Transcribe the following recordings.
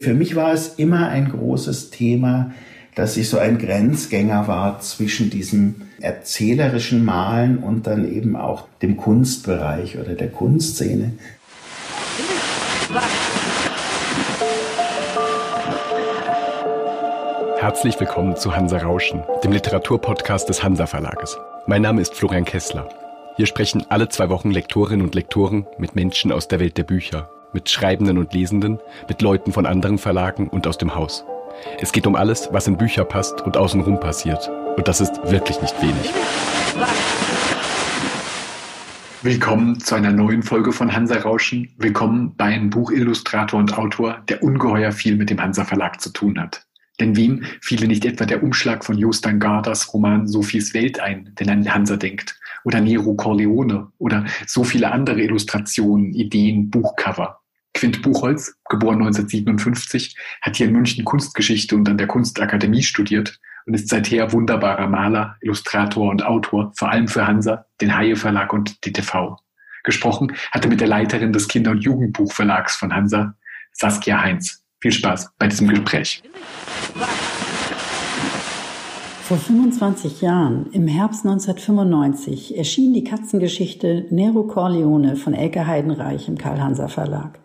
Für mich war es immer ein großes Thema, dass ich so ein Grenzgänger war zwischen diesem erzählerischen Malen und dann eben auch dem Kunstbereich oder der Kunstszene. Herzlich willkommen zu Hansa Rauschen, dem Literaturpodcast des Hansa Verlages. Mein Name ist Florian Kessler. Hier sprechen alle zwei Wochen Lektorinnen und Lektoren mit Menschen aus der Welt der Bücher, mit Schreibenden und Lesenden, mit Leuten von anderen Verlagen und aus dem Haus. Es geht um alles, was in Bücher passt und außenrum passiert. Und das ist wirklich nicht wenig. Willkommen zu einer neuen Folge von Hansa Rauschen. Willkommen bei einem Buchillustrator und Autor, der ungeheuer viel mit dem Hansa Verlag zu tun hat. Denn wem fiele nicht etwa der Umschlag von Jostan Gardas Roman Sophies Welt ein, den an Hansa denkt? Oder Nero Corleone? Oder so viele andere Illustrationen, Ideen, Buchcover? Quint Buchholz, geboren 1957, hat hier in München Kunstgeschichte und an der Kunstakademie studiert und ist seither wunderbarer Maler, Illustrator und Autor, vor allem für Hansa, den Haie Verlag und DTV. Gesprochen hat er mit der Leiterin des Kinder- und Jugendbuchverlags von Hansa, Saskia Heinz. Viel Spaß bei diesem Gespräch. Vor 25 Jahren, im Herbst 1995, erschien die Katzengeschichte Nero Corleone von Elke Heidenreich im Karl-Hanser Verlag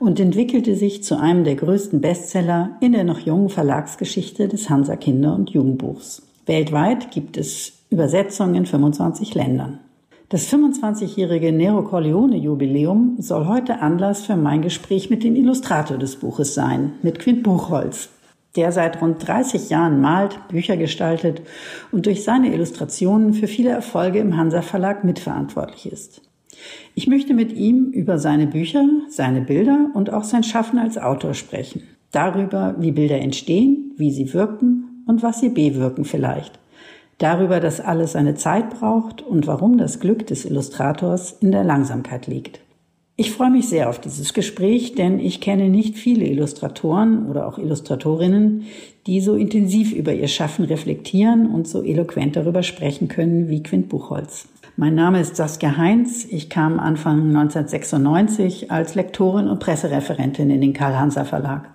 und entwickelte sich zu einem der größten Bestseller in der noch jungen Verlagsgeschichte des Hansa Kinder- und Jugendbuchs. Weltweit gibt es Übersetzungen in 25 Ländern. Das 25-jährige Nero Corleone Jubiläum soll heute Anlass für mein Gespräch mit dem Illustrator des Buches sein, mit Quint Buchholz, der seit rund 30 Jahren malt, Bücher gestaltet und durch seine Illustrationen für viele Erfolge im Hansa Verlag mitverantwortlich ist. Ich möchte mit ihm über seine Bücher, seine Bilder und auch sein Schaffen als Autor sprechen. Darüber, wie Bilder entstehen, wie sie wirken und was sie bewirken vielleicht darüber, dass alles seine Zeit braucht und warum das Glück des Illustrators in der Langsamkeit liegt. Ich freue mich sehr auf dieses Gespräch, denn ich kenne nicht viele Illustratoren oder auch Illustratorinnen, die so intensiv über ihr Schaffen reflektieren und so eloquent darüber sprechen können wie Quint Buchholz. Mein Name ist Saskia Heinz. Ich kam Anfang 1996 als Lektorin und Pressereferentin in den Karl-Hanser Verlag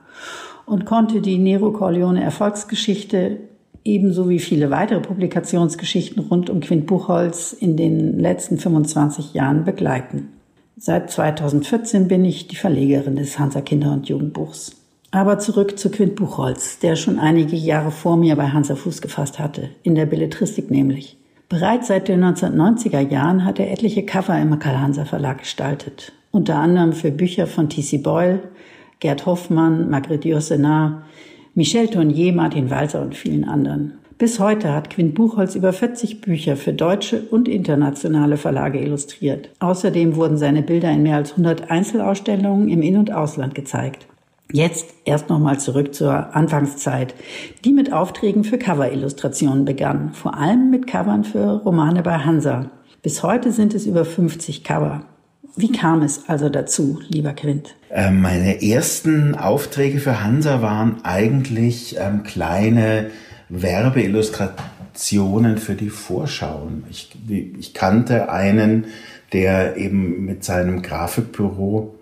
und konnte die Nero Corleone Erfolgsgeschichte ebenso wie viele weitere Publikationsgeschichten rund um Quint Buchholz in den letzten 25 Jahren begleiten. Seit 2014 bin ich die Verlegerin des Hansa Kinder- und Jugendbuchs. Aber zurück zu Quint Buchholz, der schon einige Jahre vor mir bei Hansa Fuß gefasst hatte, in der Belletristik nämlich. Bereits seit den 1990er Jahren hat er etliche Cover im Karl-Hansa Verlag gestaltet. Unter anderem für Bücher von T.C. Boyle, Gerd Hoffmann, Margrethe Jossenar, Michel Tournier, Martin Walser und vielen anderen. Bis heute hat Quint Buchholz über 40 Bücher für deutsche und internationale Verlage illustriert. Außerdem wurden seine Bilder in mehr als 100 Einzelausstellungen im In- und Ausland gezeigt. Jetzt erst nochmal zurück zur Anfangszeit, die mit Aufträgen für Coverillustrationen begann, vor allem mit Covern für Romane bei Hansa. Bis heute sind es über 50 Cover. Wie kam es also dazu, lieber Quint? Ähm, meine ersten Aufträge für Hansa waren eigentlich ähm, kleine Werbeillustrationen für die Vorschauen. Ich, ich kannte einen, der eben mit seinem Grafikbüro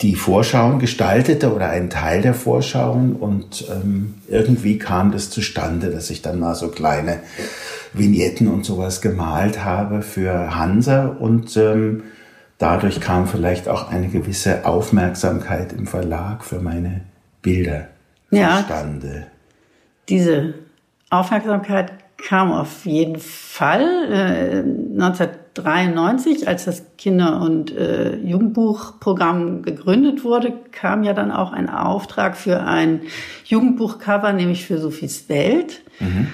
die Vorschauen gestaltete oder einen Teil der Vorschauen und ähm, irgendwie kam das zustande, dass ich dann mal so kleine Vignetten und sowas gemalt habe für Hansa und ähm, dadurch kam vielleicht auch eine gewisse Aufmerksamkeit im Verlag für meine Bilder ja, zustande. Diese Aufmerksamkeit kam auf jeden Fall. Äh, 1993, als das Kinder- und äh, Jugendbuchprogramm gegründet wurde, kam ja dann auch ein Auftrag für ein Jugendbuchcover, nämlich für Sophies Welt, mhm.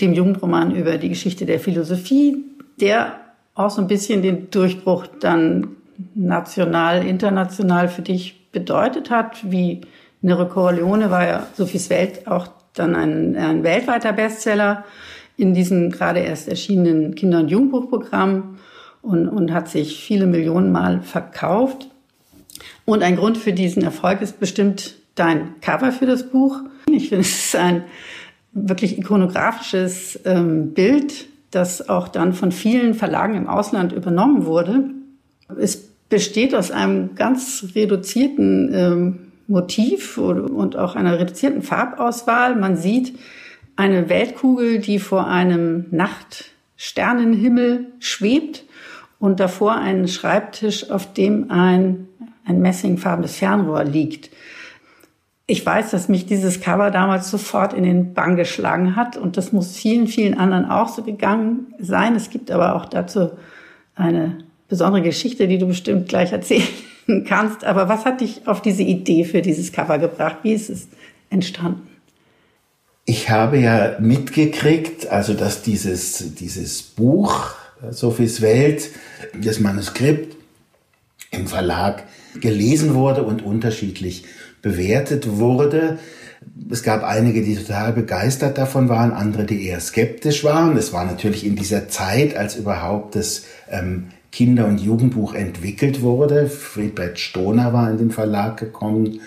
dem Jugendroman über die Geschichte der Philosophie, der auch so ein bisschen den Durchbruch dann national, international für dich bedeutet hat, wie Nero Corleone war ja Sophies Welt auch dann ein, ein weltweiter Bestseller in diesem gerade erst erschienenen Kinder- und Jugendbuchprogramm und, und hat sich viele Millionen Mal verkauft. Und ein Grund für diesen Erfolg ist bestimmt dein Cover für das Buch. Ich finde, es ist ein wirklich ikonografisches ähm, Bild das auch dann von vielen Verlagen im Ausland übernommen wurde. Es besteht aus einem ganz reduzierten ähm, Motiv und auch einer reduzierten Farbauswahl. Man sieht eine Weltkugel, die vor einem Nachtsternenhimmel schwebt und davor einen Schreibtisch, auf dem ein, ein messingfarbenes Fernrohr liegt. Ich weiß, dass mich dieses Cover damals sofort in den Bann geschlagen hat und das muss vielen, vielen anderen auch so gegangen sein. Es gibt aber auch dazu eine besondere Geschichte, die du bestimmt gleich erzählen kannst. Aber was hat dich auf diese Idee für dieses Cover gebracht? Wie ist es entstanden? Ich habe ja mitgekriegt, also dass dieses, dieses Buch, Sophies Welt, das Manuskript im Verlag gelesen wurde und unterschiedlich bewertet wurde. Es gab einige, die total begeistert davon waren, andere, die eher skeptisch waren. Es war natürlich in dieser Zeit, als überhaupt das ähm, Kinder- und Jugendbuch entwickelt wurde. Friedbert Stoner war in den Verlag gekommen,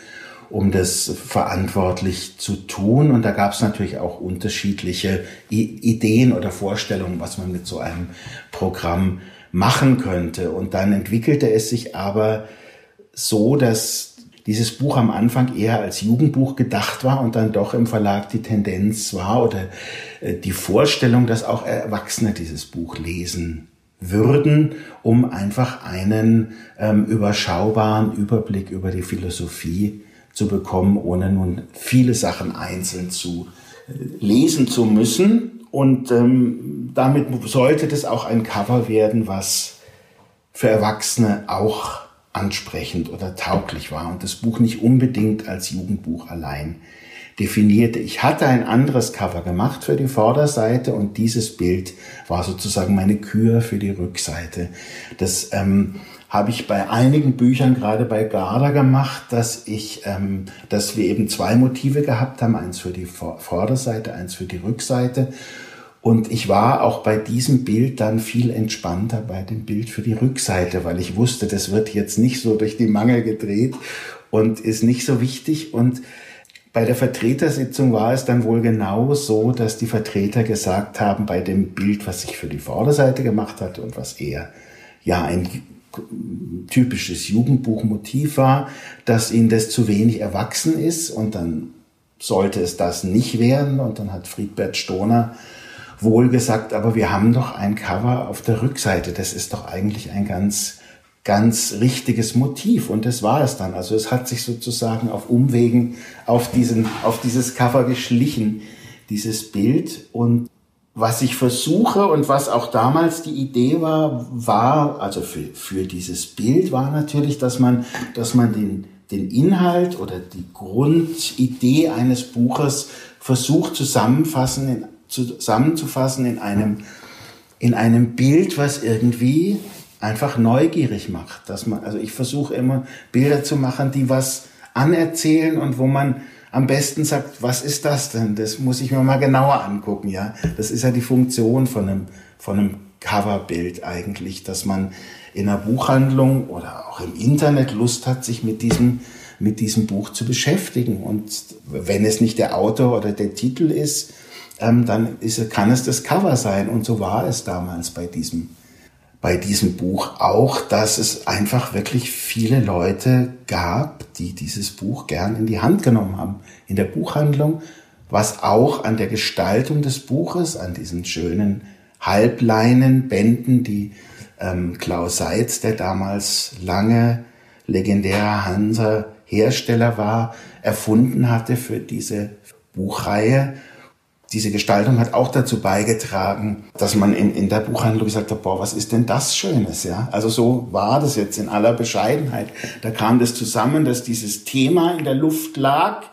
um das verantwortlich zu tun. Und da gab es natürlich auch unterschiedliche Ideen oder Vorstellungen, was man mit so einem Programm machen könnte. Und dann entwickelte es sich aber so, dass dieses Buch am Anfang eher als Jugendbuch gedacht war und dann doch im Verlag die Tendenz war oder äh, die Vorstellung, dass auch Erwachsene dieses Buch lesen würden, um einfach einen ähm, überschaubaren Überblick über die Philosophie zu bekommen, ohne nun viele Sachen einzeln zu äh, lesen zu müssen. Und ähm, damit sollte das auch ein Cover werden, was für Erwachsene auch ansprechend oder tauglich war und das Buch nicht unbedingt als Jugendbuch allein definierte. Ich hatte ein anderes Cover gemacht für die Vorderseite und dieses Bild war sozusagen meine Kür für die Rückseite. Das ähm, habe ich bei einigen Büchern, gerade bei Garda gemacht, dass ich, ähm, dass wir eben zwei Motive gehabt haben, eins für die Vorderseite, eins für die Rückseite. Und ich war auch bei diesem Bild dann viel entspannter bei dem Bild für die Rückseite, weil ich wusste, das wird jetzt nicht so durch die Mangel gedreht und ist nicht so wichtig. Und bei der Vertretersitzung war es dann wohl genau so, dass die Vertreter gesagt haben, bei dem Bild, was ich für die Vorderseite gemacht hatte und was eher ja ein typisches Jugendbuchmotiv war, dass ihnen das zu wenig erwachsen ist und dann sollte es das nicht werden. Und dann hat Friedbert Stoner wohl gesagt, aber wir haben doch ein Cover auf der Rückseite. Das ist doch eigentlich ein ganz ganz richtiges Motiv und das war es dann. Also es hat sich sozusagen auf Umwegen auf diesen, auf dieses Cover geschlichen, dieses Bild und was ich versuche und was auch damals die Idee war, war, also für, für dieses Bild war natürlich, dass man, dass man den, den Inhalt oder die Grundidee eines Buches versucht zusammenfassen, in, zusammenzufassen in einem, in einem Bild, was irgendwie einfach neugierig macht. Dass man, also ich versuche immer Bilder zu machen, die was anerzählen und wo man am besten sagt, was ist das denn? Das muss ich mir mal genauer angucken, ja. Das ist ja die Funktion von einem, von einem Coverbild eigentlich, dass man in einer Buchhandlung oder auch im Internet Lust hat, sich mit diesem, mit diesem Buch zu beschäftigen. Und wenn es nicht der Autor oder der Titel ist, ähm, dann ist, kann es das Cover sein. Und so war es damals bei diesem bei diesem Buch auch, dass es einfach wirklich viele Leute gab, die dieses Buch gern in die Hand genommen haben in der Buchhandlung, was auch an der Gestaltung des Buches, an diesen schönen Halbleinenbänden, die ähm, Klaus Seitz, der damals lange legendärer Hansa Hersteller war, erfunden hatte für diese Buchreihe diese Gestaltung hat auch dazu beigetragen, dass man in, in der Buchhandlung gesagt hat, boah, was ist denn das Schönes, ja? Also so war das jetzt in aller Bescheidenheit. Da kam das zusammen, dass dieses Thema in der Luft lag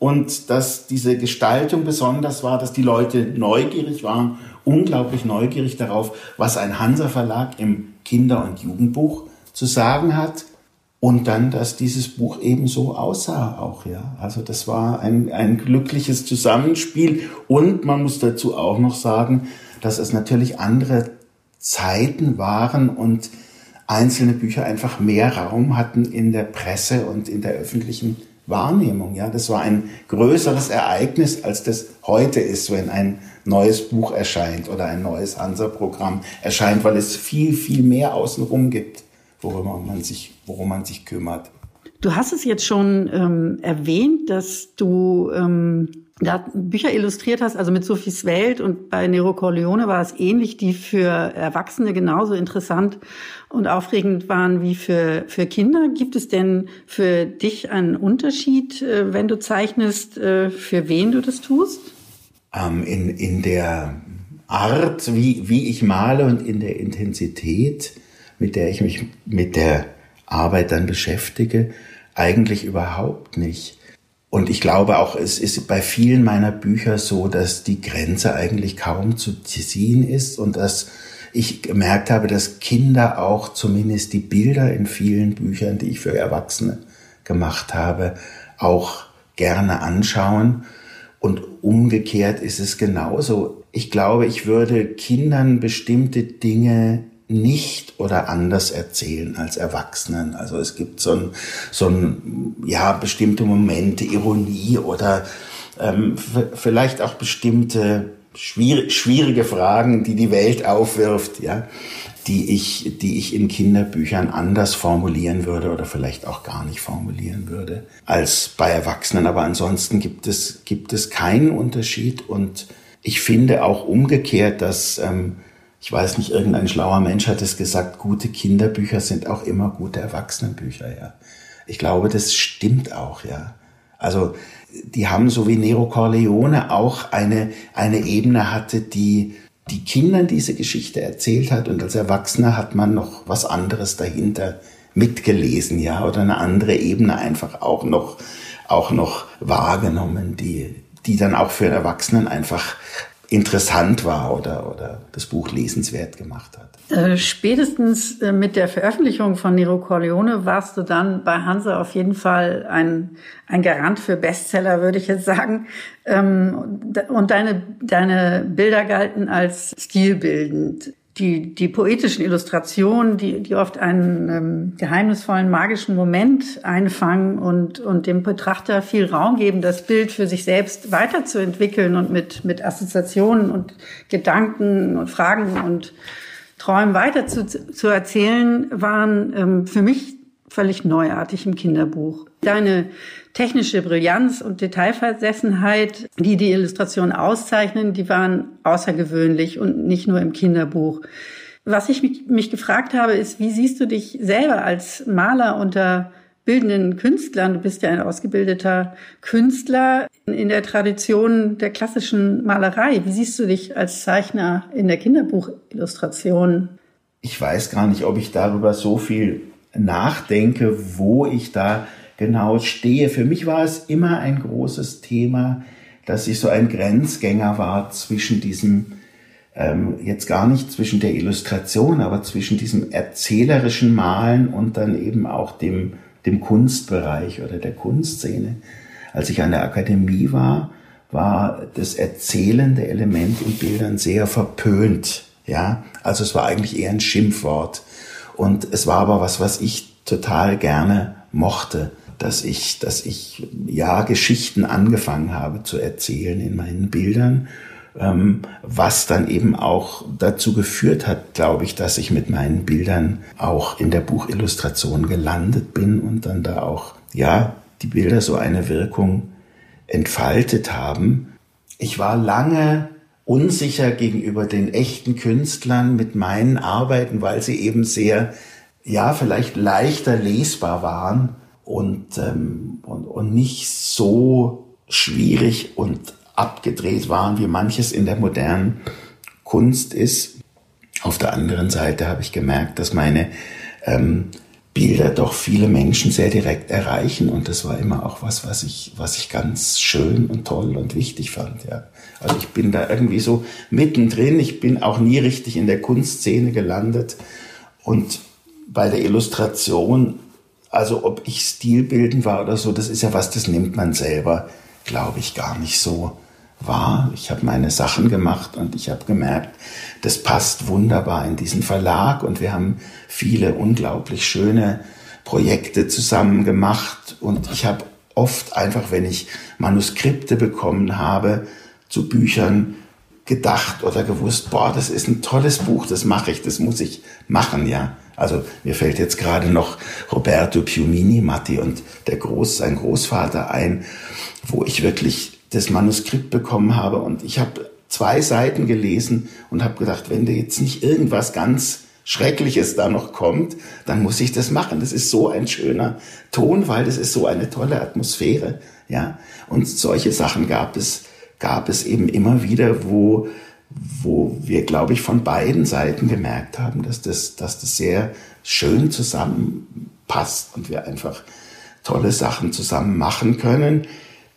und dass diese Gestaltung besonders war, dass die Leute neugierig waren, unglaublich neugierig darauf, was ein Hansa Verlag im Kinder- und Jugendbuch zu sagen hat und dann, dass dieses Buch eben so aussah auch, ja. Also das war ein, ein glückliches Zusammenspiel. Und man muss dazu auch noch sagen, dass es natürlich andere Zeiten waren und einzelne Bücher einfach mehr Raum hatten in der Presse und in der öffentlichen Wahrnehmung. Ja, das war ein größeres Ereignis, als das heute ist, wenn ein neues Buch erscheint oder ein neues Hansa-Programm erscheint, weil es viel, viel mehr außenrum gibt worüber man sich, worum man sich kümmert. Du hast es jetzt schon ähm, erwähnt, dass du ähm, da Bücher illustriert hast, also mit Sophies Welt und bei Nero Corleone war es ähnlich, die für Erwachsene genauso interessant und aufregend waren wie für, für Kinder. Gibt es denn für dich einen Unterschied, äh, wenn du zeichnest, äh, für wen du das tust? Ähm, in, in der Art, wie, wie ich male und in der Intensität, mit der ich mich mit der Arbeit dann beschäftige, eigentlich überhaupt nicht. Und ich glaube auch, es ist bei vielen meiner Bücher so, dass die Grenze eigentlich kaum zu ziehen ist und dass ich gemerkt habe, dass Kinder auch zumindest die Bilder in vielen Büchern, die ich für Erwachsene gemacht habe, auch gerne anschauen. Und umgekehrt ist es genauso. Ich glaube, ich würde Kindern bestimmte Dinge nicht oder anders erzählen als Erwachsenen. Also es gibt so ein, so ein ja, bestimmte Momente, Ironie oder ähm, vielleicht auch bestimmte schwierig, schwierige Fragen, die die Welt aufwirft, ja, die ich, die ich in Kinderbüchern anders formulieren würde oder vielleicht auch gar nicht formulieren würde als bei Erwachsenen. Aber ansonsten gibt es, gibt es keinen Unterschied und ich finde auch umgekehrt, dass ähm, ich weiß nicht, irgendein schlauer Mensch hat es gesagt, gute Kinderbücher sind auch immer gute Erwachsenenbücher, ja. Ich glaube, das stimmt auch, ja. Also, die haben so wie Nero Corleone auch eine, eine Ebene hatte, die die Kindern diese Geschichte erzählt hat und als Erwachsener hat man noch was anderes dahinter mitgelesen, ja, oder eine andere Ebene einfach auch noch, auch noch wahrgenommen, die, die dann auch für Erwachsenen einfach interessant war oder, oder das Buch lesenswert gemacht hat. Äh, spätestens äh, mit der Veröffentlichung von Nero Corleone warst du dann bei Hansa auf jeden Fall ein, ein Garant für Bestseller, würde ich jetzt sagen. Ähm, und deine, deine Bilder galten als stilbildend die, die poetischen Illustrationen, die, die oft einen ähm, geheimnisvollen, magischen Moment einfangen und, und dem Betrachter viel Raum geben, das Bild für sich selbst weiterzuentwickeln und mit, mit Assoziationen und Gedanken und Fragen und Träumen weiter zu, zu erzählen, waren ähm, für mich völlig neuartig im Kinderbuch. Deine technische Brillanz und Detailversessenheit, die die Illustration auszeichnen, die waren außergewöhnlich und nicht nur im Kinderbuch. Was ich mich, mich gefragt habe, ist, wie siehst du dich selber als Maler unter bildenden Künstlern? Du bist ja ein ausgebildeter Künstler in der Tradition der klassischen Malerei. Wie siehst du dich als Zeichner in der Kinderbuchillustration? Ich weiß gar nicht, ob ich darüber so viel nachdenke, wo ich da genau stehe. Für mich war es immer ein großes Thema, dass ich so ein Grenzgänger war zwischen diesem, ähm, jetzt gar nicht zwischen der Illustration, aber zwischen diesem erzählerischen Malen und dann eben auch dem, dem Kunstbereich oder der Kunstszene. Als ich an der Akademie war, war das erzählende Element in Bildern sehr verpönt. Ja, also es war eigentlich eher ein Schimpfwort. Und es war aber was, was ich total gerne mochte dass ich, dass ich ja Geschichten angefangen habe zu erzählen in meinen Bildern, ähm, was dann eben auch dazu geführt hat, glaube ich, dass ich mit meinen Bildern auch in der Buchillustration gelandet bin und dann da auch ja die Bilder so eine Wirkung entfaltet haben. Ich war lange unsicher gegenüber den echten Künstlern mit meinen Arbeiten, weil sie eben sehr, ja, vielleicht leichter lesbar waren und, ähm, und, und nicht so schwierig und abgedreht waren, wie manches in der modernen Kunst ist. Auf der anderen Seite habe ich gemerkt, dass meine ähm, Bilder doch viele Menschen sehr direkt erreichen und das war immer auch was, was ich, was ich ganz schön und toll und wichtig fand. Ja. Also ich bin da irgendwie so mittendrin. Ich bin auch nie richtig in der Kunstszene gelandet und bei der Illustration also ob ich stilbildend war oder so, das ist ja was, das nimmt man selber, glaube ich, gar nicht so wahr. Ich habe meine Sachen gemacht und ich habe gemerkt, das passt wunderbar in diesen Verlag und wir haben viele unglaublich schöne Projekte zusammen gemacht und ich habe oft einfach, wenn ich Manuskripte bekommen habe zu Büchern, gedacht oder gewusst, boah, das ist ein tolles Buch, das mache ich, das muss ich machen, ja. Also mir fällt jetzt gerade noch Roberto Piumini, Matti und der Groß, sein Großvater ein, wo ich wirklich das Manuskript bekommen habe und ich habe zwei Seiten gelesen und habe gedacht, wenn da jetzt nicht irgendwas ganz Schreckliches da noch kommt, dann muss ich das machen. Das ist so ein schöner Ton, weil das ist so eine tolle Atmosphäre, ja. Und solche Sachen gab es, gab es eben immer wieder, wo, wo wir, glaube ich, von beiden Seiten gemerkt haben, dass das, dass das sehr schön zusammenpasst und wir einfach tolle Sachen zusammen machen können.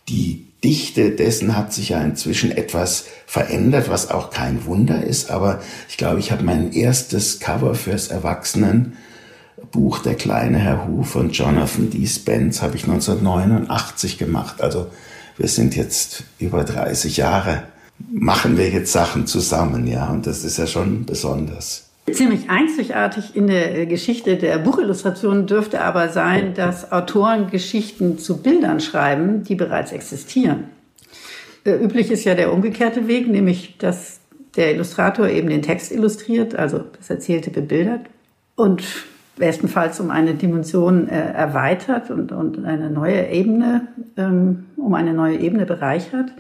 Die Dichte dessen hat sich ja inzwischen etwas verändert, was auch kein Wunder ist. Aber ich glaube, ich habe mein erstes Cover fürs Erwachsenenbuch Der kleine Herr Hu von Jonathan D. Spence habe ich 1989 gemacht. Also wir sind jetzt über 30 Jahre, machen wir jetzt Sachen zusammen, ja. Und das ist ja schon besonders. Ziemlich einzigartig in der Geschichte der Buchillustration dürfte aber sein, dass Autoren Geschichten zu Bildern schreiben, die bereits existieren. Äh, üblich ist ja der umgekehrte Weg, nämlich dass der Illustrator eben den Text illustriert, also das Erzählte bebildert und bestenfalls um eine Dimension äh, erweitert und, und eine neue Ebene, ähm, um eine neue Ebene bereichert.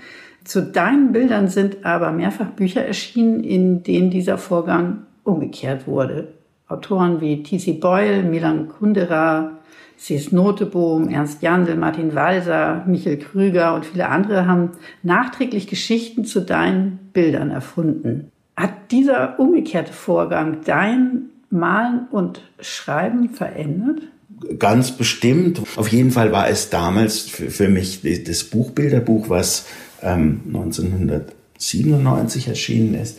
Zu deinen Bildern sind aber mehrfach Bücher erschienen, in denen dieser Vorgang umgekehrt wurde. Autoren wie T.C. Boyle, Milan Kundera, Cies Notebohm, Ernst Jandl, Martin Walser, Michael Krüger und viele andere haben nachträglich Geschichten zu deinen Bildern erfunden. Hat dieser umgekehrte Vorgang dein Malen und Schreiben verändert? Ganz bestimmt. Auf jeden Fall war es damals für, für mich das Buchbilderbuch, was ähm, 1997 erschienen ist,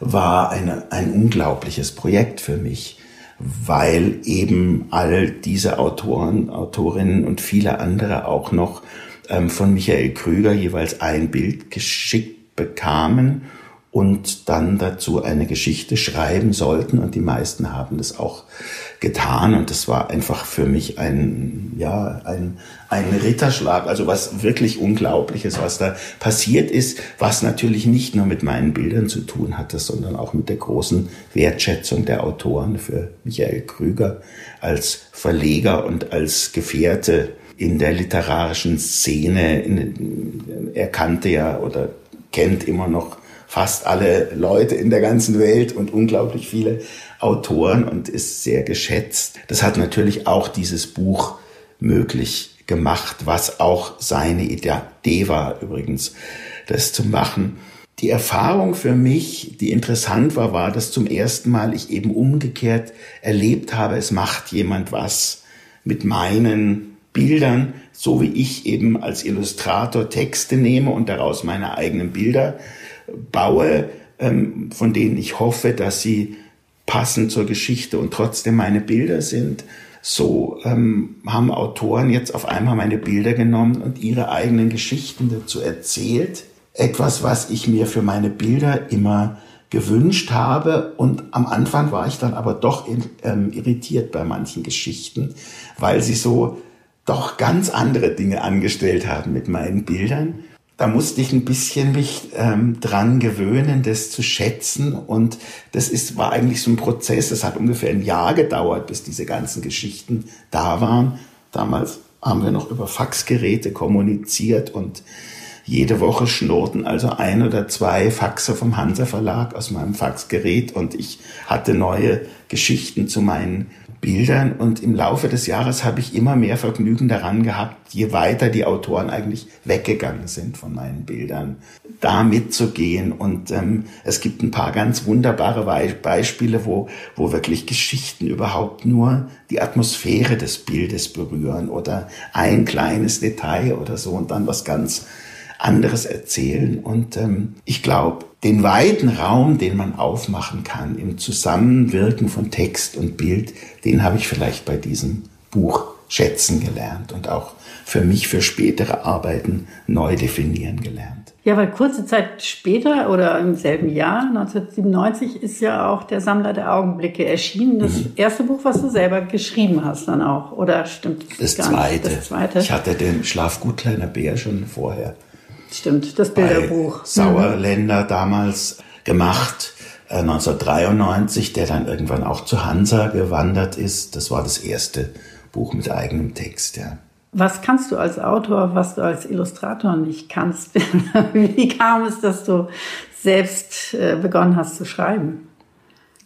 war eine, ein unglaubliches Projekt für mich, weil eben all diese Autoren, Autorinnen und viele andere auch noch ähm, von Michael Krüger jeweils ein Bild geschickt bekamen und dann dazu eine Geschichte schreiben sollten. Und die meisten haben das auch getan. Und das war einfach für mich ein ja ein ein Ritterschlag. Also was wirklich unglaubliches was da passiert ist was natürlich nicht nur mit meinen Bildern zu tun hatte sondern auch mit der großen Wertschätzung der Autoren für Michael Krüger als Verleger und als Gefährte in der literarischen Szene. Er kannte ja oder kennt immer noch fast alle Leute in der ganzen Welt und unglaublich viele Autoren und ist sehr geschätzt. Das hat natürlich auch dieses Buch möglich gemacht, was auch seine Idee war übrigens, das zu machen. Die Erfahrung für mich, die interessant war, war, dass zum ersten Mal ich eben umgekehrt erlebt habe, es macht jemand was mit meinen Bildern, so wie ich eben als Illustrator Texte nehme und daraus meine eigenen Bilder baue, ähm, von denen ich hoffe, dass sie passend zur Geschichte und trotzdem meine Bilder sind. So ähm, haben Autoren jetzt auf einmal meine Bilder genommen und ihre eigenen Geschichten dazu erzählt. Etwas, was ich mir für meine Bilder immer gewünscht habe. Und am Anfang war ich dann aber doch ähm, irritiert bei manchen Geschichten, weil sie so doch ganz andere Dinge angestellt haben mit meinen Bildern da musste ich ein bisschen mich ähm, dran gewöhnen, das zu schätzen. Und das ist, war eigentlich so ein Prozess. Es hat ungefähr ein Jahr gedauert, bis diese ganzen Geschichten da waren. Damals haben wir noch über Faxgeräte kommuniziert und jede Woche schnurrten also ein oder zwei Faxe vom Hansa Verlag aus meinem Faxgerät und ich hatte neue Geschichten zu meinen Bildern und im Laufe des Jahres habe ich immer mehr Vergnügen daran gehabt, je weiter die Autoren eigentlich weggegangen sind von meinen Bildern, da mitzugehen und ähm, es gibt ein paar ganz wunderbare Beispiele, wo, wo wirklich Geschichten überhaupt nur die Atmosphäre des Bildes berühren oder ein kleines Detail oder so und dann was ganz anderes erzählen. Und ähm, ich glaube, den weiten Raum, den man aufmachen kann im Zusammenwirken von Text und Bild, den habe ich vielleicht bei diesem Buch schätzen gelernt und auch für mich für spätere Arbeiten neu definieren gelernt. Ja, weil kurze Zeit später oder im selben Jahr, 1997, ist ja auch der Sammler der Augenblicke erschienen. Das mhm. erste Buch, was du selber geschrieben hast dann auch, oder stimmt das, das zweite. das zweite? Ich hatte den Schlafgut kleiner Bär schon vorher Stimmt, das Bilderbuch. Sauerländer mhm. damals gemacht. 1993, der dann irgendwann auch zu Hansa gewandert ist. Das war das erste Buch mit eigenem Text, ja. Was kannst du als Autor, was du als Illustrator nicht kannst? Wie kam es, dass du selbst äh, begonnen hast zu schreiben?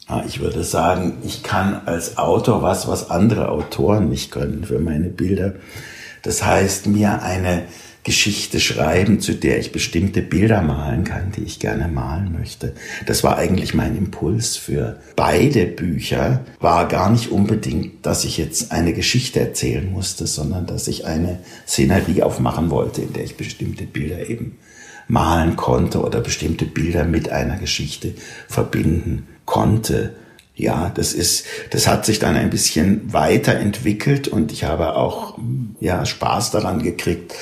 Ah, ich würde sagen, ich kann als Autor was, was andere Autoren nicht können für meine Bilder. Das heißt, mir eine Geschichte schreiben, zu der ich bestimmte Bilder malen kann, die ich gerne malen möchte. Das war eigentlich mein Impuls für beide Bücher. War gar nicht unbedingt, dass ich jetzt eine Geschichte erzählen musste, sondern dass ich eine Szenerie aufmachen wollte, in der ich bestimmte Bilder eben malen konnte oder bestimmte Bilder mit einer Geschichte verbinden konnte. Ja, das ist, das hat sich dann ein bisschen weiterentwickelt und ich habe auch, ja, Spaß daran gekriegt,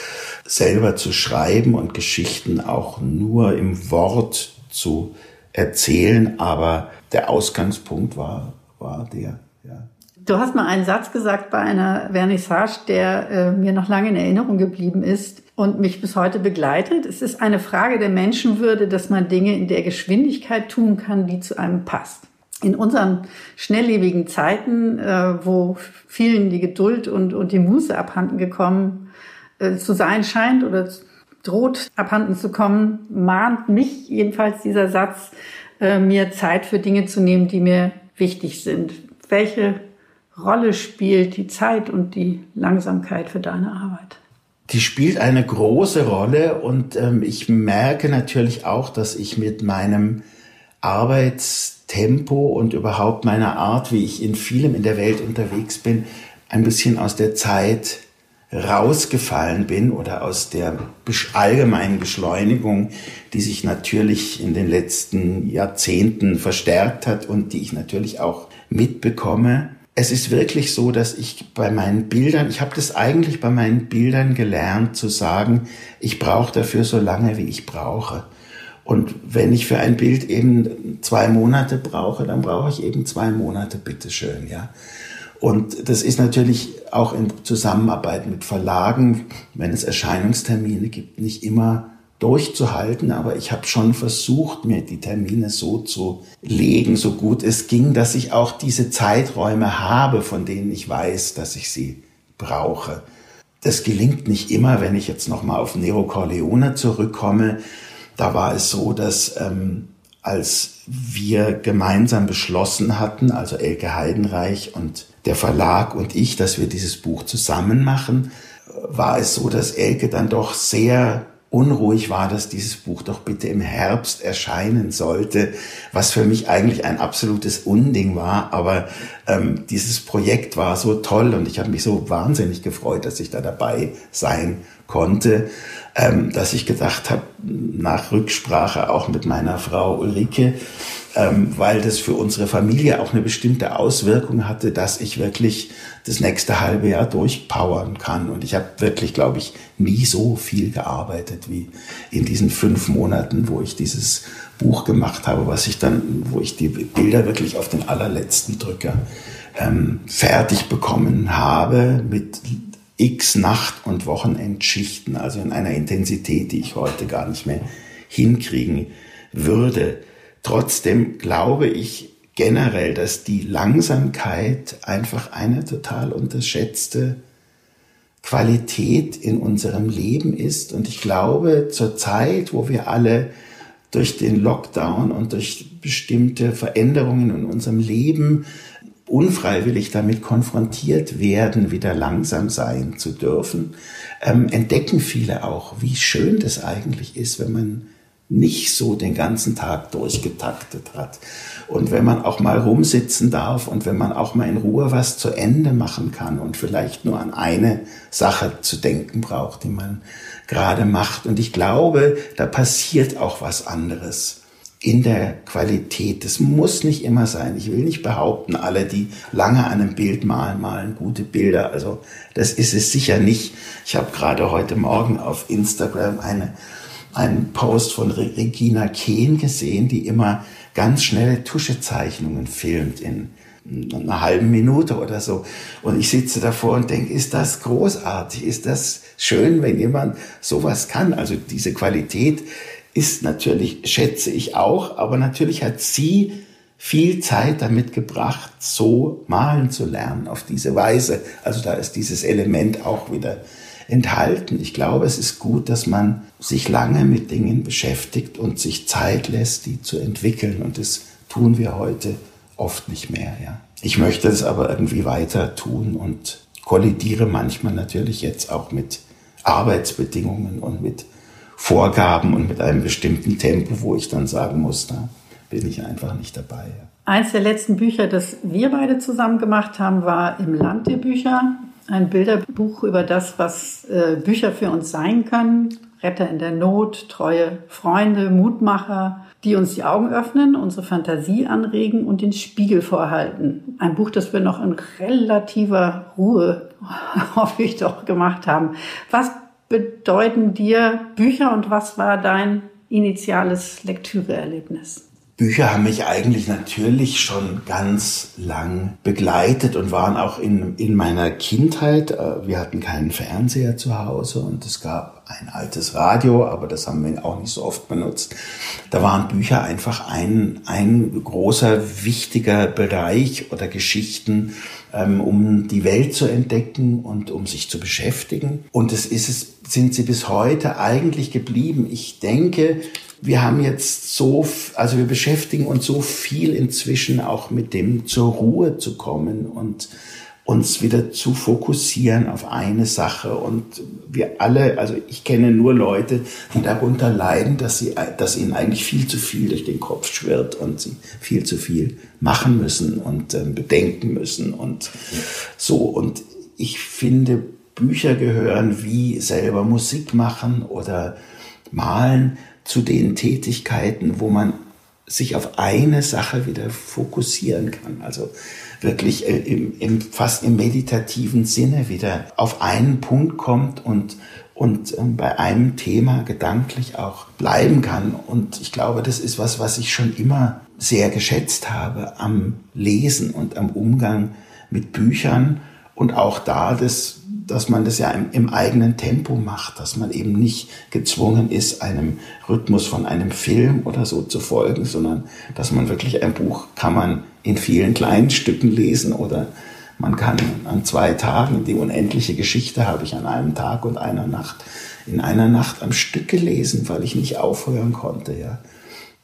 selber zu schreiben und Geschichten auch nur im Wort zu erzählen, aber der Ausgangspunkt war, war der, ja. Du hast mal einen Satz gesagt bei einer Vernissage, der äh, mir noch lange in Erinnerung geblieben ist und mich bis heute begleitet. Es ist eine Frage der Menschenwürde, dass man Dinge in der Geschwindigkeit tun kann, die zu einem passt. In unseren schnelllebigen Zeiten, äh, wo vielen die Geduld und, und die Muße abhanden gekommen äh, zu sein scheint oder droht abhanden zu kommen, mahnt mich jedenfalls dieser Satz, äh, mir Zeit für Dinge zu nehmen, die mir wichtig sind. Welche Rolle spielt die Zeit und die Langsamkeit für deine Arbeit? Die spielt eine große Rolle und ähm, ich merke natürlich auch, dass ich mit meinem Arbeitstempo und überhaupt meiner Art, wie ich in vielem in der Welt unterwegs bin, ein bisschen aus der Zeit rausgefallen bin oder aus der allgemeinen Beschleunigung, die sich natürlich in den letzten Jahrzehnten verstärkt hat und die ich natürlich auch mitbekomme. Es ist wirklich so, dass ich bei meinen Bildern, ich habe das eigentlich bei meinen Bildern gelernt zu sagen, ich brauche dafür so lange, wie ich brauche. Und wenn ich für ein Bild eben zwei Monate brauche, dann brauche ich eben zwei Monate, bitteschön, ja. Und das ist natürlich auch in Zusammenarbeit mit Verlagen, wenn es Erscheinungstermine gibt, nicht immer durchzuhalten, aber ich habe schon versucht, mir die Termine so zu legen, so gut es ging, dass ich auch diese Zeiträume habe, von denen ich weiß, dass ich sie brauche. Das gelingt nicht immer, wenn ich jetzt nochmal auf Nero Corleone zurückkomme. Da war es so, dass ähm, als wir gemeinsam beschlossen hatten, also Elke Heidenreich und der Verlag und ich, dass wir dieses Buch zusammen machen, war es so, dass Elke dann doch sehr unruhig war, dass dieses Buch doch bitte im Herbst erscheinen sollte, was für mich eigentlich ein absolutes Unding war. Aber ähm, dieses Projekt war so toll und ich habe mich so wahnsinnig gefreut, dass ich da dabei sein konnte ähm, dass ich gedacht habe, nach Rücksprache auch mit meiner Frau Ulrike, ähm, weil das für unsere Familie auch eine bestimmte Auswirkung hatte, dass ich wirklich das nächste halbe Jahr durchpowern kann. Und ich habe wirklich, glaube ich, nie so viel gearbeitet wie in diesen fünf Monaten, wo ich dieses Buch gemacht habe, was ich dann, wo ich die Bilder wirklich auf den allerletzten Drücker ähm, fertig bekommen habe mit x Nacht- und Wochenendschichten, also in einer Intensität, die ich heute gar nicht mehr hinkriegen würde. Trotzdem glaube ich generell, dass die Langsamkeit einfach eine total unterschätzte Qualität in unserem Leben ist. Und ich glaube, zur Zeit, wo wir alle durch den Lockdown und durch bestimmte Veränderungen in unserem Leben unfreiwillig damit konfrontiert werden, wieder langsam sein zu dürfen, ähm, entdecken viele auch, wie schön das eigentlich ist, wenn man nicht so den ganzen Tag durchgetaktet hat. Und wenn man auch mal rumsitzen darf und wenn man auch mal in Ruhe was zu Ende machen kann und vielleicht nur an eine Sache zu denken braucht, die man gerade macht. Und ich glaube, da passiert auch was anderes in der Qualität. Das muss nicht immer sein. Ich will nicht behaupten, alle, die lange an einem Bild malen, malen gute Bilder. Also das ist es sicher nicht. Ich habe gerade heute Morgen auf Instagram eine, einen Post von Regina Kehn gesehen, die immer ganz schnelle Tuschezeichnungen filmt in einer halben Minute oder so. Und ich sitze davor und denke, ist das großartig? Ist das schön, wenn jemand sowas kann? Also diese Qualität ist natürlich, schätze ich auch, aber natürlich hat sie viel Zeit damit gebracht, so malen zu lernen auf diese Weise. Also da ist dieses Element auch wieder enthalten. Ich glaube, es ist gut, dass man sich lange mit Dingen beschäftigt und sich Zeit lässt, die zu entwickeln. Und das tun wir heute oft nicht mehr. Ja. Ich möchte es aber irgendwie weiter tun und kollidiere manchmal natürlich jetzt auch mit Arbeitsbedingungen und mit Vorgaben und mit einem bestimmten Tempo, wo ich dann sagen muss, da bin ich einfach nicht dabei. Eins der letzten Bücher, das wir beide zusammen gemacht haben, war Im Land der Bücher. Ein Bilderbuch über das, was äh, Bücher für uns sein können. Retter in der Not, treue Freunde, Mutmacher, die uns die Augen öffnen, unsere Fantasie anregen und den Spiegel vorhalten. Ein Buch, das wir noch in relativer Ruhe, hoffe ich doch, gemacht haben. Was bedeuten dir Bücher und was war dein initiales Lektüreerlebnis? Bücher haben mich eigentlich natürlich schon ganz lang begleitet und waren auch in, in meiner Kindheit. Äh, wir hatten keinen Fernseher zu Hause und es gab ein altes Radio, aber das haben wir auch nicht so oft benutzt. Da waren Bücher einfach ein, ein großer, wichtiger Bereich oder Geschichten, ähm, um die Welt zu entdecken und um sich zu beschäftigen. Und es ist es, sind sie bis heute eigentlich geblieben. Ich denke, wir haben jetzt so, also wir beschäftigen uns so viel inzwischen auch mit dem zur Ruhe zu kommen und uns wieder zu fokussieren auf eine Sache und wir alle, also ich kenne nur Leute, die darunter leiden, dass sie, dass ihnen eigentlich viel zu viel durch den Kopf schwirrt und sie viel zu viel machen müssen und äh, bedenken müssen und so und ich finde Bücher gehören wie selber Musik machen oder malen zu den Tätigkeiten, wo man sich auf eine Sache wieder fokussieren kann. Also wirklich äh, im, im, fast im meditativen Sinne wieder auf einen Punkt kommt und, und ähm, bei einem Thema gedanklich auch bleiben kann. Und ich glaube, das ist was, was ich schon immer sehr geschätzt habe am Lesen und am Umgang mit Büchern und auch da das dass man das ja im, im, eigenen Tempo macht, dass man eben nicht gezwungen ist, einem Rhythmus von einem Film oder so zu folgen, sondern dass man wirklich ein Buch kann man in vielen kleinen Stücken lesen oder man kann an zwei Tagen, die unendliche Geschichte habe ich an einem Tag und einer Nacht, in einer Nacht am Stück gelesen, weil ich nicht aufhören konnte, ja.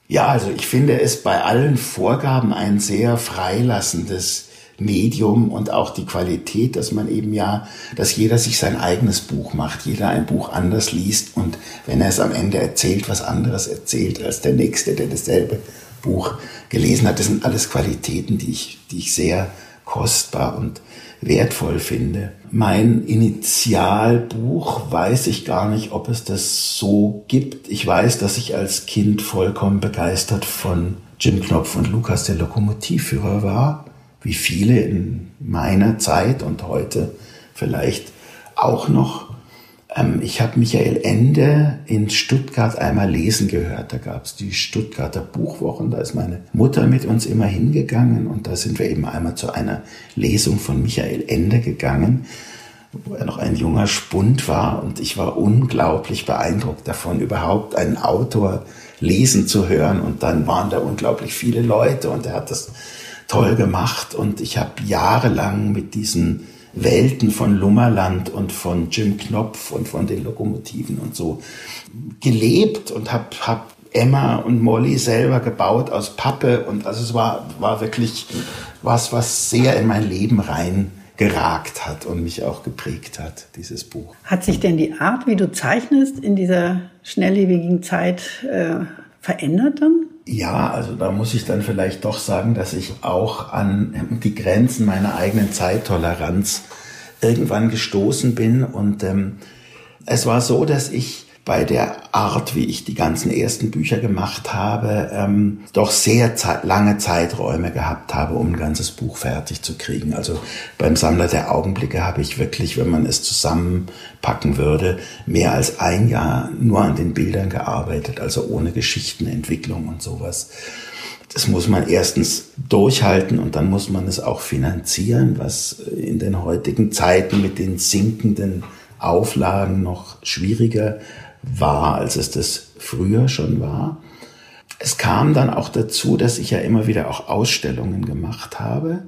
Ja, also ich finde es bei allen Vorgaben ein sehr freilassendes Medium und auch die Qualität, dass man eben ja, dass jeder sich sein eigenes Buch macht, jeder ein Buch anders liest und wenn er es am Ende erzählt, was anderes erzählt als der Nächste, der dasselbe Buch gelesen hat. Das sind alles Qualitäten, die ich, die ich sehr kostbar und wertvoll finde. Mein Initialbuch weiß ich gar nicht, ob es das so gibt. Ich weiß, dass ich als Kind vollkommen begeistert von Jim Knopf und Lukas der Lokomotivführer war wie viele in meiner Zeit und heute vielleicht auch noch. Ähm, ich habe Michael Ende in Stuttgart einmal lesen gehört. Da gab es die Stuttgarter Buchwochen. Da ist meine Mutter mit uns immer hingegangen und da sind wir eben einmal zu einer Lesung von Michael Ende gegangen wo er noch ein junger Spund war und ich war unglaublich beeindruckt davon, überhaupt einen Autor lesen zu hören und dann waren da unglaublich viele Leute und er hat das toll gemacht und ich habe jahrelang mit diesen Welten von Lummerland und von Jim Knopf und von den Lokomotiven und so gelebt und habe hab Emma und Molly selber gebaut aus Pappe und also es war, war wirklich was, was sehr in mein Leben rein geragt hat und mich auch geprägt hat, dieses Buch. Hat sich denn die Art, wie du zeichnest, in dieser schnelllebigen Zeit äh, verändert dann? Ja, also da muss ich dann vielleicht doch sagen, dass ich auch an die Grenzen meiner eigenen Zeittoleranz irgendwann gestoßen bin. Und ähm, es war so, dass ich bei der Art, wie ich die ganzen ersten Bücher gemacht habe, ähm, doch sehr ze lange Zeiträume gehabt habe, um ein ganzes Buch fertig zu kriegen. Also beim Sammler der Augenblicke habe ich wirklich, wenn man es zusammenpacken würde, mehr als ein Jahr nur an den Bildern gearbeitet, also ohne Geschichtenentwicklung und sowas. Das muss man erstens durchhalten und dann muss man es auch finanzieren, was in den heutigen Zeiten mit den sinkenden Auflagen noch schwieriger war, als es das früher schon war. Es kam dann auch dazu, dass ich ja immer wieder auch Ausstellungen gemacht habe.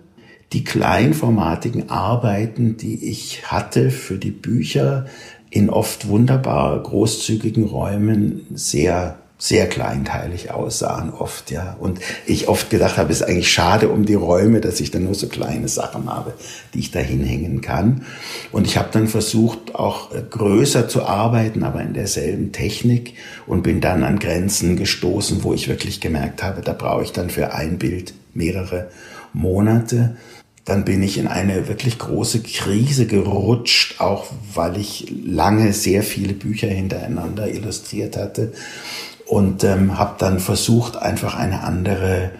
Die kleinformatigen Arbeiten, die ich hatte für die Bücher in oft wunderbar großzügigen Räumen, sehr sehr kleinteilig aussahen oft, ja. Und ich oft gedacht habe, es ist eigentlich schade um die Räume, dass ich dann nur so kleine Sachen habe, die ich da hinhängen kann. Und ich habe dann versucht, auch äh, größer zu arbeiten, aber in derselben Technik und bin dann an Grenzen gestoßen, wo ich wirklich gemerkt habe, da brauche ich dann für ein Bild mehrere Monate dann bin ich in eine wirklich große Krise gerutscht, auch weil ich lange sehr viele Bücher hintereinander illustriert hatte und ähm, habe dann versucht, einfach eine andere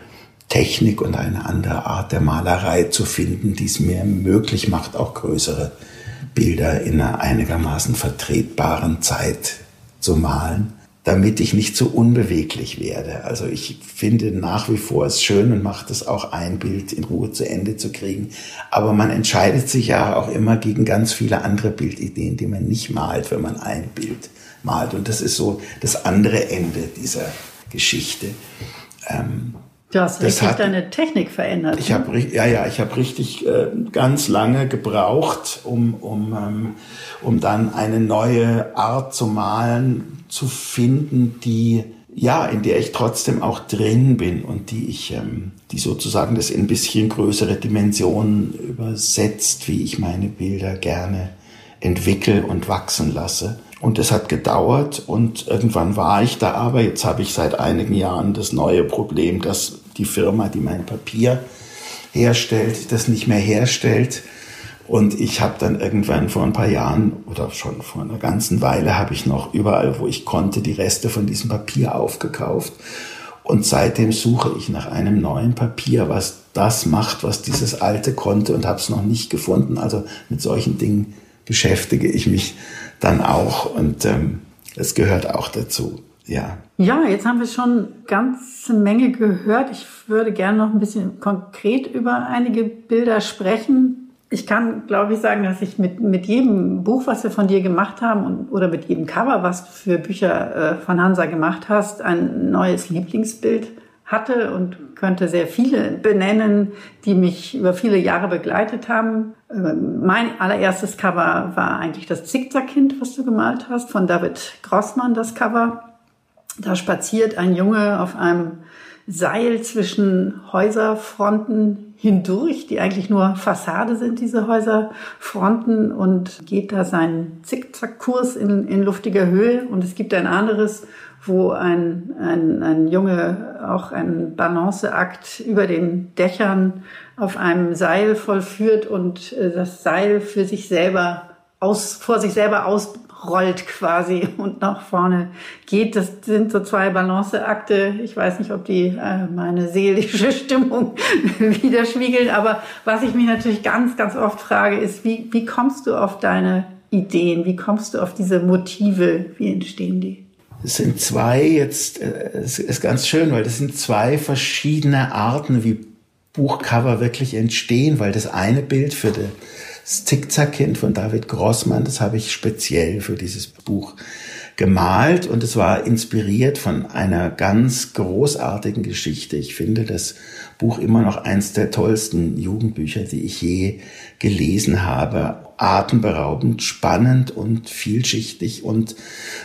Technik und eine andere Art der Malerei zu finden, die es mir möglich macht, auch größere Bilder in einer einigermaßen vertretbaren Zeit zu malen, damit ich nicht so unbeweglich werde. Also ich finde nach wie vor es schön und macht es auch ein Bild in Ruhe zu Ende zu kriegen. Aber man entscheidet sich ja auch immer gegen ganz viele andere Bildideen, die man nicht malt, wenn man ein Bild malt. Und das ist so das andere Ende dieser Geschichte. Ähm, du hast richtig hat, deine Technik verändert. Ich habe ja ja, ich habe richtig äh, ganz lange gebraucht, um um ähm, um dann eine neue Art zu malen zu finden, die ja, in der ich trotzdem auch drin bin und die ich, ähm, die sozusagen das in ein bisschen größere Dimensionen übersetzt, wie ich meine Bilder gerne entwickle und wachsen lasse. Und es hat gedauert und irgendwann war ich da, aber jetzt habe ich seit einigen Jahren das neue Problem, dass die Firma, die mein Papier herstellt, das nicht mehr herstellt. Und ich habe dann irgendwann vor ein paar Jahren oder schon vor einer ganzen Weile habe ich noch überall, wo ich konnte, die Reste von diesem Papier aufgekauft. Und seitdem suche ich nach einem neuen Papier, was das macht, was dieses alte konnte und habe es noch nicht gefunden. Also mit solchen Dingen beschäftige ich mich dann auch und ähm, es gehört auch dazu. Ja. Ja, jetzt haben wir schon ganze Menge gehört. Ich würde gerne noch ein bisschen konkret über einige Bilder sprechen. Ich kann, glaube ich, sagen, dass ich mit, mit jedem Buch, was wir von dir gemacht haben und, oder mit jedem Cover, was du für Bücher äh, von Hansa gemacht hast, ein neues Lieblingsbild hatte und könnte sehr viele benennen, die mich über viele Jahre begleitet haben. Mein allererstes Cover war eigentlich das Zickzackkind, was du gemalt hast, von David Grossmann, das Cover. Da spaziert ein Junge auf einem Seil zwischen Häuserfronten hindurch, die eigentlich nur Fassade sind, diese Häuserfronten, und geht da seinen Zickzackkurs in, in luftiger Höhe. Und es gibt ein anderes, wo ein, ein, ein Junge auch einen Balanceakt über den Dächern auf einem Seil vollführt und äh, das Seil für sich selber aus, vor sich selber ausrollt quasi und nach vorne geht. Das sind so zwei Balanceakte. Ich weiß nicht, ob die äh, meine seelische Stimmung widerspiegeln, aber was ich mich natürlich ganz, ganz oft frage, ist, wie, wie kommst du auf deine Ideen? Wie kommst du auf diese Motive? Wie entstehen die? Es sind zwei jetzt, äh, es ist ganz schön, weil das sind zwei verschiedene Arten, wie Buchcover wirklich entstehen, weil das eine Bild für das Zickzackkind von David Grossmann, das habe ich speziell für dieses Buch gemalt und es war inspiriert von einer ganz großartigen Geschichte. Ich finde das Buch immer noch eins der tollsten Jugendbücher, die ich je gelesen habe. Atemberaubend, spannend und vielschichtig und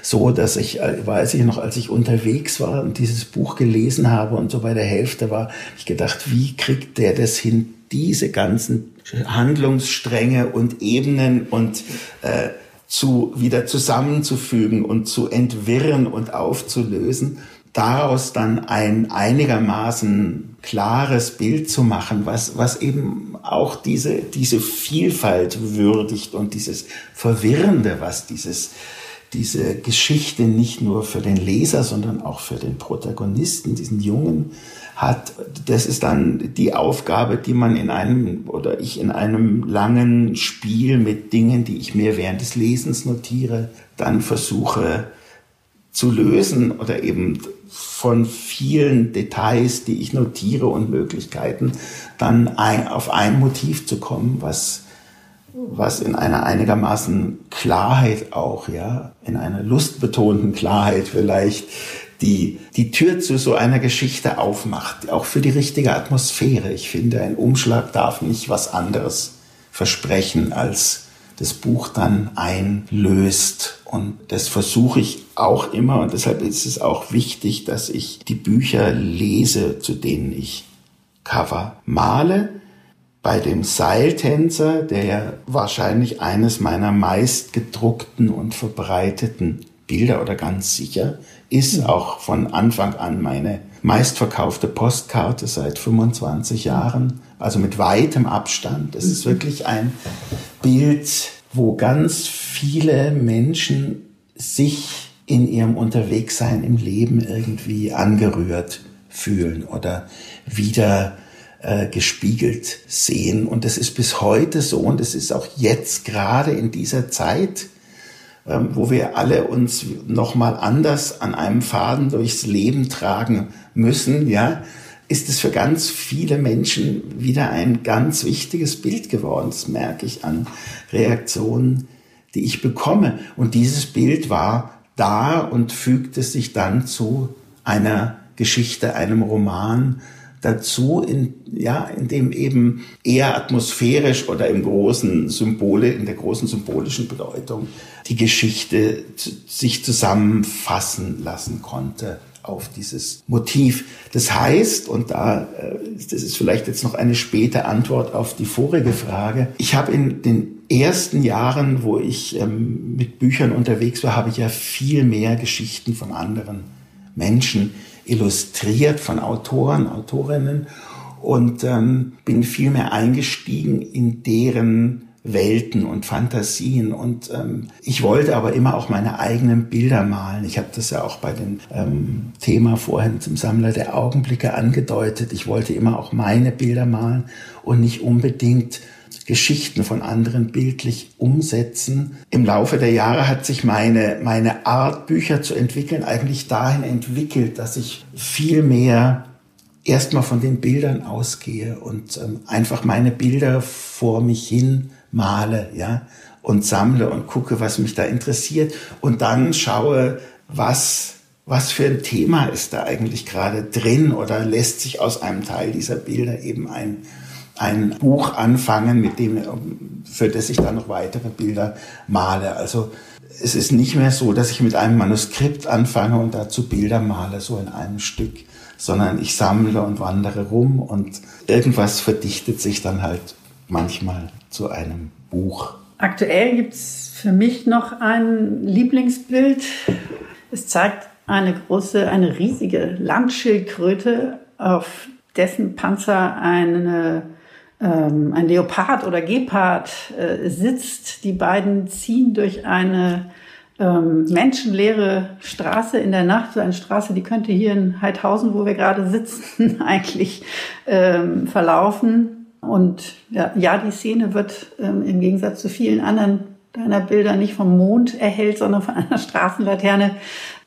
so, dass ich, äh, weiß ich noch, als ich unterwegs war und dieses Buch gelesen habe und so bei der Hälfte war, ich gedacht, wie kriegt der das hin, diese ganzen Handlungsstränge und Ebenen und äh, zu wieder zusammenzufügen und zu entwirren und aufzulösen, daraus dann ein einigermaßen klares Bild zu machen, was, was eben auch diese, diese Vielfalt würdigt und dieses Verwirrende, was dieses, diese Geschichte nicht nur für den Leser, sondern auch für den Protagonisten, diesen Jungen, hat, das ist dann die Aufgabe, die man in einem oder ich in einem langen Spiel mit Dingen, die ich mir während des Lesens notiere, dann versuche zu lösen oder eben von vielen Details, die ich notiere und Möglichkeiten, dann ein, auf ein Motiv zu kommen, was was in einer einigermaßen Klarheit auch, ja, in einer lustbetonten Klarheit vielleicht, die die Tür zu so einer Geschichte aufmacht, auch für die richtige Atmosphäre. Ich finde, ein Umschlag darf nicht was anderes versprechen, als das Buch dann einlöst. Und das versuche ich auch immer und deshalb ist es auch wichtig, dass ich die Bücher lese, zu denen ich Cover male. Bei dem Seiltänzer, der ja wahrscheinlich eines meiner meistgedruckten und verbreiteten Bilder oder ganz sicher ist, auch von Anfang an meine meistverkaufte Postkarte seit 25 Jahren, also mit weitem Abstand. Es ist wirklich ein Bild, wo ganz viele Menschen sich in ihrem Unterwegssein im Leben irgendwie angerührt fühlen oder wieder äh, gespiegelt sehen. Und das ist bis heute so und es ist auch jetzt gerade in dieser Zeit, ähm, wo wir alle uns nochmal anders an einem Faden durchs Leben tragen müssen, ja, ist es für ganz viele Menschen wieder ein ganz wichtiges Bild geworden. Das merke ich an Reaktionen, die ich bekomme. Und dieses Bild war da und fügte sich dann zu einer Geschichte, einem Roman dazu, in, ja, in dem eben eher atmosphärisch oder im großen Symbole, in der großen symbolischen Bedeutung die Geschichte sich zusammenfassen lassen konnte auf dieses Motiv. Das heißt, und da, äh, das ist vielleicht jetzt noch eine späte Antwort auf die vorige Frage, ich habe in den ersten Jahren, wo ich ähm, mit Büchern unterwegs war, habe ich ja viel mehr Geschichten von anderen Menschen illustriert, von Autoren, Autorinnen und ähm, bin viel mehr eingestiegen in deren Welten und Fantasien. Und ähm, ich wollte aber immer auch meine eigenen Bilder malen. Ich habe das ja auch bei dem ähm, Thema vorhin zum Sammler der Augenblicke angedeutet. Ich wollte immer auch meine Bilder malen und nicht unbedingt Geschichten von anderen bildlich umsetzen. Im Laufe der Jahre hat sich meine, meine Art, Bücher zu entwickeln, eigentlich dahin entwickelt, dass ich viel mehr erstmal von den Bildern ausgehe und ähm, einfach meine Bilder vor mich hin male, ja, und sammle und gucke, was mich da interessiert und dann schaue, was was für ein Thema ist da eigentlich gerade drin oder lässt sich aus einem Teil dieser Bilder eben ein, ein Buch anfangen, mit dem, für das ich dann noch weitere Bilder male. Also es ist nicht mehr so, dass ich mit einem Manuskript anfange und dazu Bilder male, so in einem Stück, sondern ich sammle und wandere rum und irgendwas verdichtet sich dann halt manchmal zu einem Buch. Aktuell gibt es für mich noch ein Lieblingsbild. Es zeigt eine große, eine riesige Landschildkröte, auf dessen Panzer eine, ähm, ein Leopard oder Gepard äh, sitzt. Die beiden ziehen durch eine ähm, menschenleere Straße in der Nacht, so eine Straße, die könnte hier in Heidhausen, wo wir gerade sitzen, eigentlich ähm, verlaufen. Und ja, ja die Szene wird ähm, im Gegensatz zu vielen anderen deiner Bilder nicht vom Mond erhellt, sondern von einer Straßenlaterne.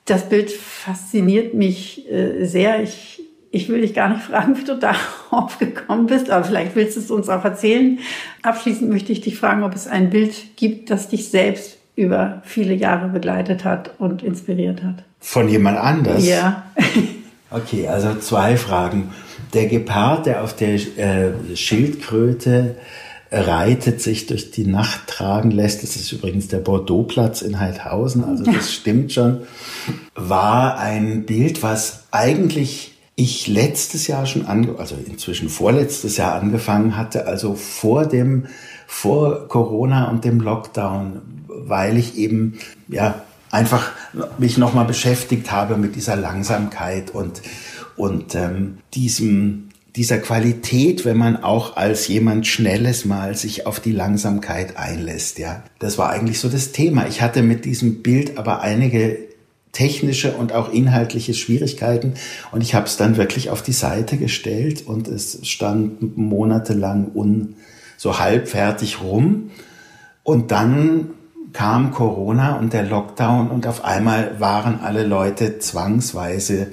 Das Bild fasziniert mich äh, sehr. Ich, ich will dich gar nicht fragen, wie du darauf gekommen bist, aber vielleicht willst du es uns auch erzählen. Abschließend möchte ich dich fragen, ob es ein Bild gibt, das dich selbst über viele Jahre begleitet hat und inspiriert hat. Von jemand anders? Ja. okay, also zwei Fragen. Der Gepard, der auf der äh, Schildkröte reitet, sich durch die Nacht tragen lässt, das ist übrigens der Bordeauxplatz in Heidhausen, also das stimmt schon, war ein Bild, was eigentlich ich letztes Jahr schon ange also inzwischen vorletztes Jahr angefangen hatte, also vor dem vor Corona und dem Lockdown, weil ich eben ja einfach mich nochmal beschäftigt habe mit dieser Langsamkeit und und ähm, diesem dieser Qualität, wenn man auch als jemand Schnelles mal sich auf die Langsamkeit einlässt, ja. Das war eigentlich so das Thema. Ich hatte mit diesem Bild aber einige technische und auch inhaltliche Schwierigkeiten und ich habe es dann wirklich auf die Seite gestellt und es stand monatelang un, so halbfertig rum und dann kam Corona und der Lockdown und auf einmal waren alle Leute zwangsweise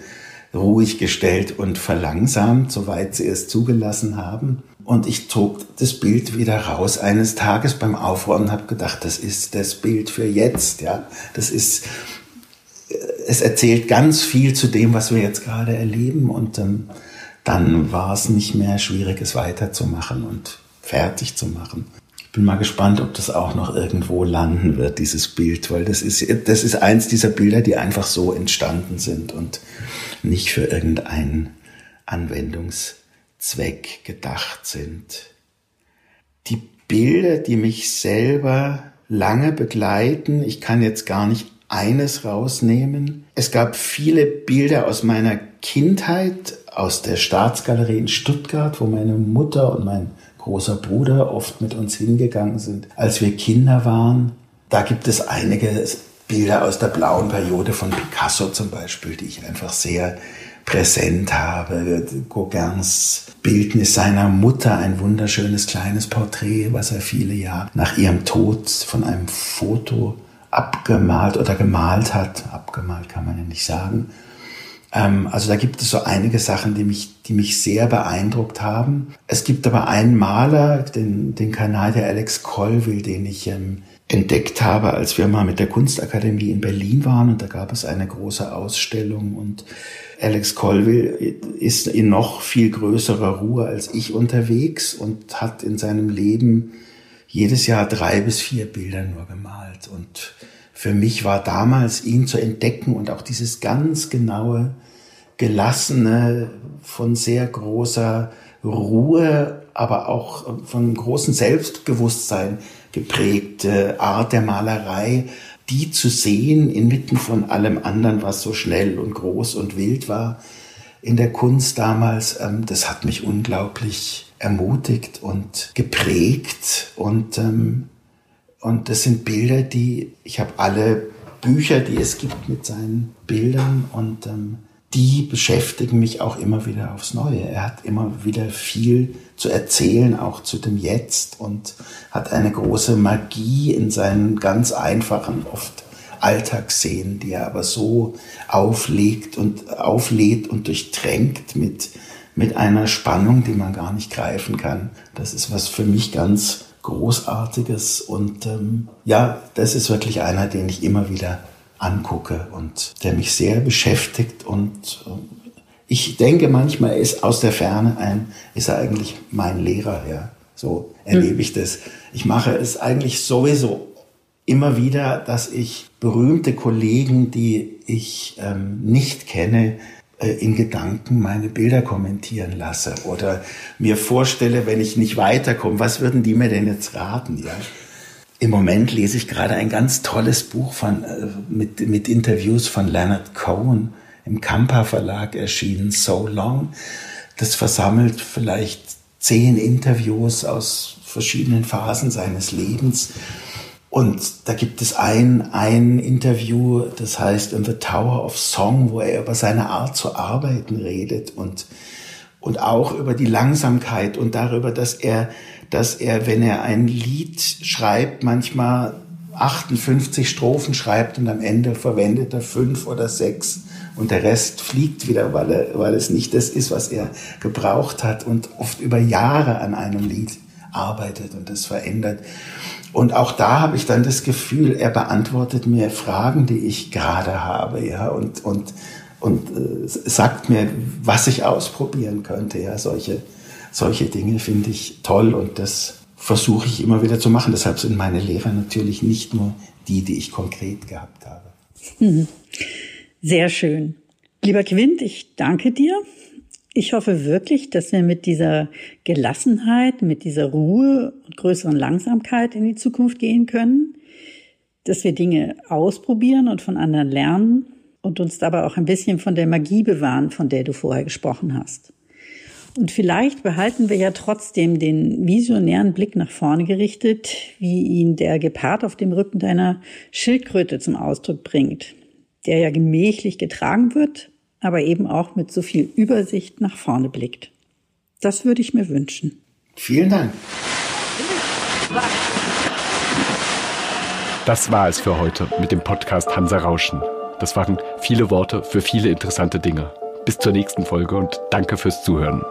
ruhig gestellt und verlangsamt, soweit sie es zugelassen haben. Und ich zog das Bild wieder raus eines Tages beim Aufräumen und habe gedacht, das ist das Bild für jetzt. Ja, das ist, äh, es erzählt ganz viel zu dem, was wir jetzt gerade erleben. Und ähm, dann war es nicht mehr schwierig, es weiterzumachen und fertig zu machen. Bin mal gespannt, ob das auch noch irgendwo landen wird, dieses Bild, weil das ist, das ist eins dieser Bilder, die einfach so entstanden sind und nicht für irgendeinen Anwendungszweck gedacht sind. Die Bilder, die mich selber lange begleiten, ich kann jetzt gar nicht eines rausnehmen. Es gab viele Bilder aus meiner Kindheit, aus der Staatsgalerie in Stuttgart, wo meine Mutter und mein großer Bruder oft mit uns hingegangen sind, als wir Kinder waren. Da gibt es einige Bilder aus der blauen Periode von Picasso zum Beispiel, die ich einfach sehr präsent habe. Gauguins Bildnis seiner Mutter, ein wunderschönes kleines Porträt, was er viele Jahre nach ihrem Tod von einem Foto abgemalt oder gemalt hat. Abgemalt kann man ja nicht sagen. Ähm, also da gibt es so einige Sachen, die mich, die mich sehr beeindruckt haben. Es gibt aber einen Maler, den, den Kanadier Alex Colville, den ich ähm, entdeckt habe, als wir mal mit der Kunstakademie in Berlin waren. Und da gab es eine große Ausstellung. Und Alex Colville ist in noch viel größerer Ruhe als ich unterwegs und hat in seinem Leben jedes Jahr drei bis vier Bilder nur gemalt. Und für mich war damals ihn zu entdecken und auch dieses ganz genaue, gelassene, von sehr großer Ruhe, aber auch von großem Selbstbewusstsein geprägte Art der Malerei, die zu sehen inmitten von allem anderen, was so schnell und groß und wild war in der Kunst damals, ähm, das hat mich unglaublich ermutigt und geprägt und ähm, und das sind Bilder, die, ich habe alle Bücher, die es gibt mit seinen Bildern und ähm, die beschäftigen mich auch immer wieder aufs Neue. Er hat immer wieder viel zu erzählen, auch zu dem Jetzt und hat eine große Magie in seinen ganz einfachen, oft Alltagsszenen, die er aber so auflegt und auflädt und durchtränkt mit, mit einer Spannung, die man gar nicht greifen kann. Das ist was für mich ganz Großartiges. Und ähm, ja, das ist wirklich einer, den ich immer wieder angucke und der mich sehr beschäftigt. Und äh, ich denke manchmal ist aus der Ferne ein, ist er eigentlich mein Lehrer. Ja, so erlebe ich das. Ich mache es eigentlich sowieso immer wieder, dass ich berühmte Kollegen, die ich ähm, nicht kenne, in Gedanken meine Bilder kommentieren lasse oder mir vorstelle, wenn ich nicht weiterkomme, was würden die mir denn jetzt raten? Ja? Im Moment lese ich gerade ein ganz tolles Buch von, äh, mit, mit Interviews von Leonard Cohen im Kampa Verlag erschienen, So Long. Das versammelt vielleicht zehn Interviews aus verschiedenen Phasen seines Lebens und da gibt es ein, ein Interview, das heißt In the Tower of Song, wo er über seine Art zu arbeiten redet und, und auch über die Langsamkeit und darüber, dass er, dass er, wenn er ein Lied schreibt, manchmal 58 Strophen schreibt und am Ende verwendet er fünf oder sechs und der Rest fliegt wieder, weil, er, weil es nicht das ist, was er gebraucht hat und oft über Jahre an einem Lied arbeitet und das verändert. Und auch da habe ich dann das Gefühl, er beantwortet mir Fragen, die ich gerade habe, ja, und, und, und äh, sagt mir, was ich ausprobieren könnte, ja, solche, solche Dinge finde ich toll und das versuche ich immer wieder zu machen. Deshalb sind meine Lehrer natürlich nicht nur die, die ich konkret gehabt habe. Hm. Sehr schön. Lieber Quint, ich danke dir ich hoffe wirklich, dass wir mit dieser Gelassenheit, mit dieser Ruhe und größeren Langsamkeit in die Zukunft gehen können, dass wir Dinge ausprobieren und von anderen lernen und uns dabei auch ein bisschen von der Magie bewahren, von der du vorher gesprochen hast. Und vielleicht behalten wir ja trotzdem den visionären Blick nach vorne gerichtet, wie ihn der Gepard auf dem Rücken deiner Schildkröte zum Ausdruck bringt, der ja gemächlich getragen wird, aber eben auch mit so viel Übersicht nach vorne blickt. Das würde ich mir wünschen. Vielen Dank. Das war es für heute mit dem Podcast Hansa Rauschen. Das waren viele Worte für viele interessante Dinge. Bis zur nächsten Folge und danke fürs Zuhören.